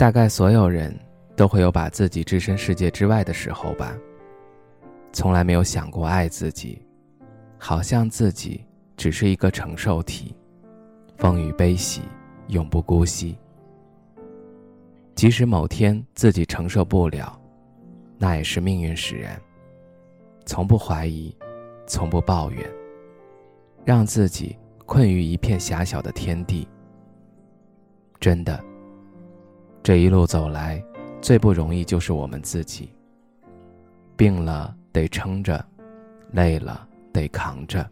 大概所有人都会有把自己置身世界之外的时候吧。从来没有想过爱自己，好像自己只是一个承受体，风雨悲喜永不姑息。即使某天自己承受不了，那也是命运使然。从不怀疑，从不抱怨，让自己困于一片狭小的天地。真的。这一路走来，最不容易就是我们自己。病了得撑着，累了得扛着，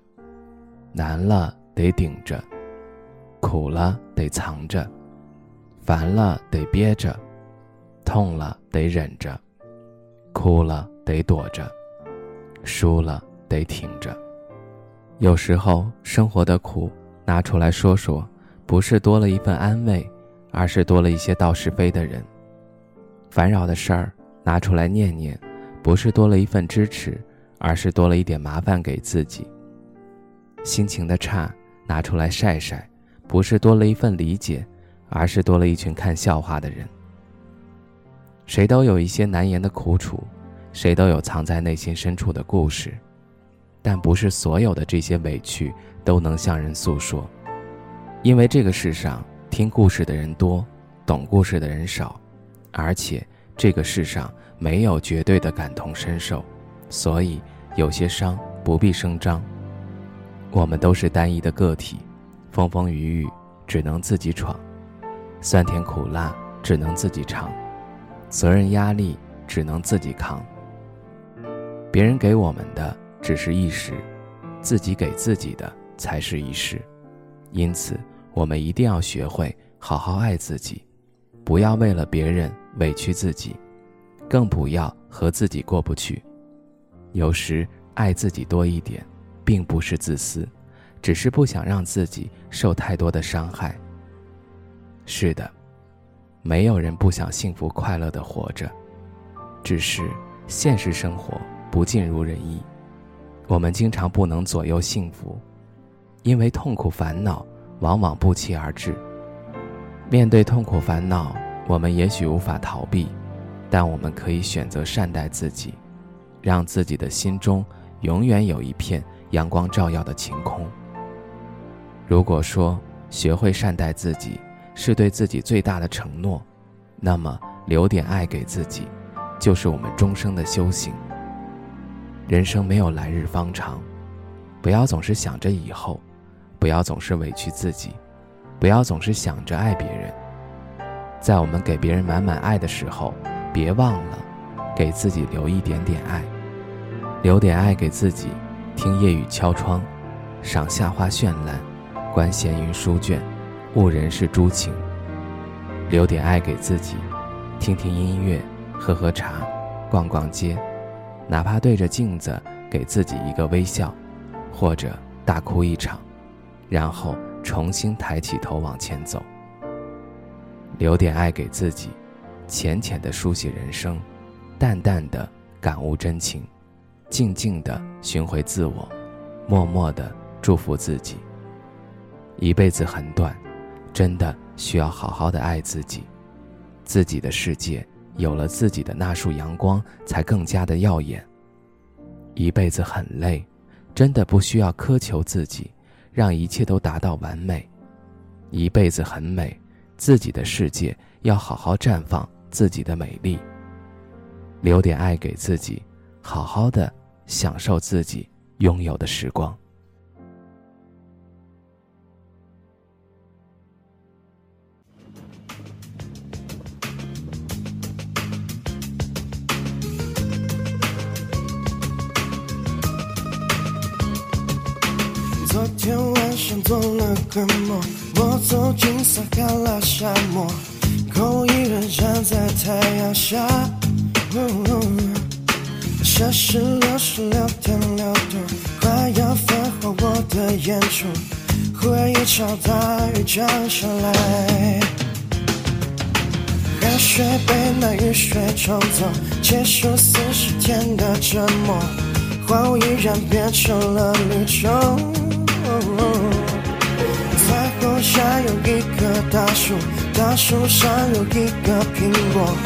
难了得顶着，苦了得藏着，烦了得憋着，痛了得忍着，哭了得躲着，输了得挺着。有时候生活的苦拿出来说说，不是多了一份安慰。而是多了一些道是非的人。烦扰的事儿拿出来念念，不是多了一份支持，而是多了一点麻烦给自己。心情的差拿出来晒晒，不是多了一份理解，而是多了一群看笑话的人。谁都有一些难言的苦楚，谁都有藏在内心深处的故事，但不是所有的这些委屈都能向人诉说，因为这个世上。听故事的人多，懂故事的人少，而且这个世上没有绝对的感同身受，所以有些伤不必声张。我们都是单一的个体，风风雨雨只能自己闯，酸甜苦辣只能自己尝，责任压力只能自己扛。别人给我们的只是一时，自己给自己的才是一世，因此。我们一定要学会好好爱自己，不要为了别人委屈自己，更不要和自己过不去。有时爱自己多一点，并不是自私，只是不想让自己受太多的伤害。是的，没有人不想幸福快乐的活着，只是现实生活不尽如人意，我们经常不能左右幸福，因为痛苦烦恼。往往不期而至。面对痛苦烦恼，我们也许无法逃避，但我们可以选择善待自己，让自己的心中永远有一片阳光照耀的晴空。如果说学会善待自己是对自己最大的承诺，那么留点爱给自己，就是我们终生的修行。人生没有来日方长，不要总是想着以后。不要总是委屈自己，不要总是想着爱别人。在我们给别人满满爱的时候，别忘了给自己留一点点爱，留点爱给自己。听夜雨敲窗，赏夏花绚烂，观闲云书卷，悟人世诸情。留点爱给自己，听听音乐，喝喝茶，逛逛街，哪怕对着镜子给自己一个微笑，或者大哭一场。然后重新抬起头往前走，留点爱给自己，浅浅的书写人生，淡淡的感悟真情，静静的寻回自我，默默的祝福自己。一辈子很短，真的需要好好的爱自己，自己的世界有了自己的那束阳光，才更加的耀眼。一辈子很累，真的不需要苛求自己。让一切都达到完美，一辈子很美，自己的世界要好好绽放自己的美丽。留点爱给自己，好好的享受自己拥有的时光。做了个梦，我走进撒哈拉沙漠，空无一人站在太阳下。摄氏六十六点六度，快要焚化我的眼珠。忽然一场大雨降下来，汗水被那雨水冲走，结束四十天的折磨，荒芜依然变成了绿洲。下有一棵大树，大树上有一个苹果。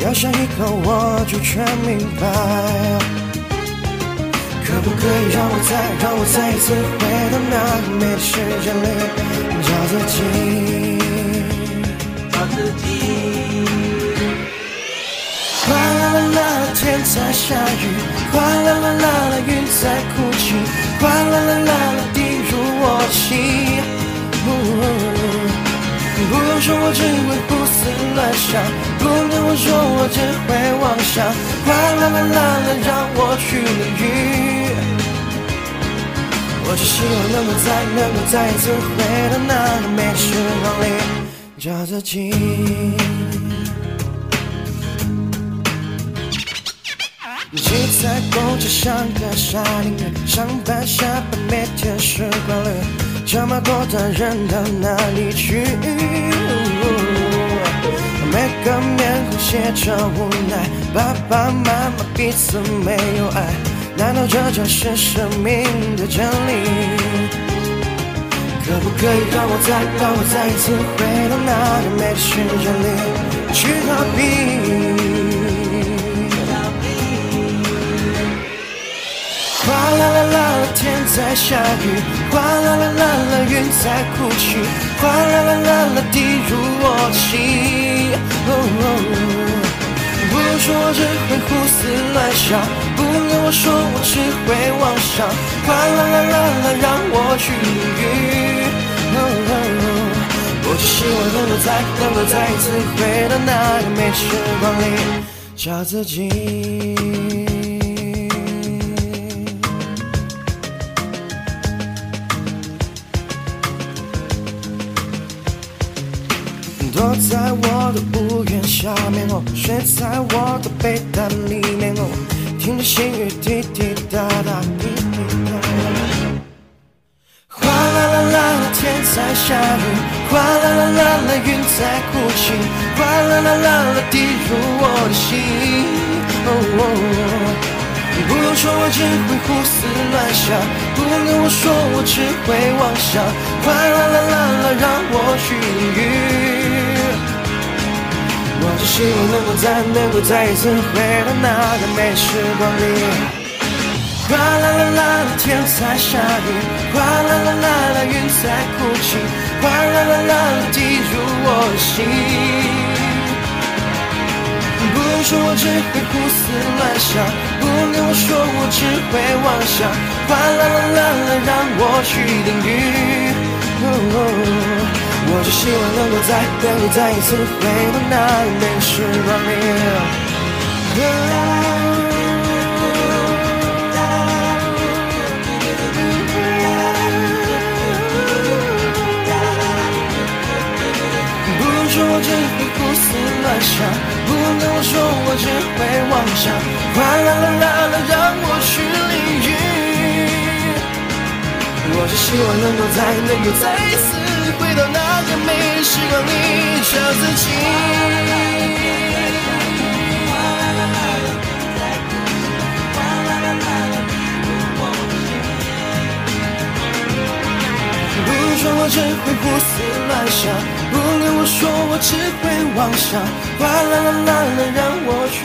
咬下一口，我就全明白。可不可以让我再让我再一次回到那个美的世界里，找自己，找自己。哗啦啦啦，天在下雨；哗啦啦啦啦，云在哭泣；哗啦啦啦啦，滴入我心。不用说，我只会胡思乱想。不跟我说，我只会妄想。哗啦啦啦啦，让我去淋雨。我只希望能够再能够再一次回到那个美丽时光里，找自己。挤在公车上的沙丁鱼，上班下班每天是规律，这么多的人到哪里去？每个面孔写着无奈，爸爸妈妈彼此没有爱，难道这就是生命的真理？可不可以让我再让我再一次回到那个美的世界里去逃避？天在下雨；哗啦啦啦啦，云在哭泣；哗啦啦啦啦，滴入我的心。不用说，我只会胡思乱想；不用跟我说，我只会妄想。哗啦啦啦啦，让我去淋雨。我只希望能够再能够再一次回到那个美时光里，找自己。我的屋檐下面哦，睡在我的被单里面哦，听着细雨滴滴答答，滴滴答。哗啦啦啦啦，天在下雨；哗啦啦啦啦，云在哭泣；哗啦啦啦啦，滴入我的心。不用说，我只会胡思乱想；不用跟我说，我只会妄想。哗啦啦啦啦，让我去淋雨。我只希望能够再能够再一次回到那个美时光里。哗啦啦啦啦，天在下雨；哗啦啦啦啦，云在哭泣；哗啦啦啦啦，滴入我的心。不用说，我只会胡思乱想；不跟我说，我只会妄想。哗啦啦啦啦，让我去淋雨。我只希望能够再能够再一次回到那美的时光里。说我只会胡思乱想，不跟我说我只会妄想。哗啦啦啦啦，让我去淋雨。我只希望能够再能够再一次回到那个美时光里，找自己。说我只会胡思乱想，不跟我说我只会妄想，哗啦啦啦啦，让我去。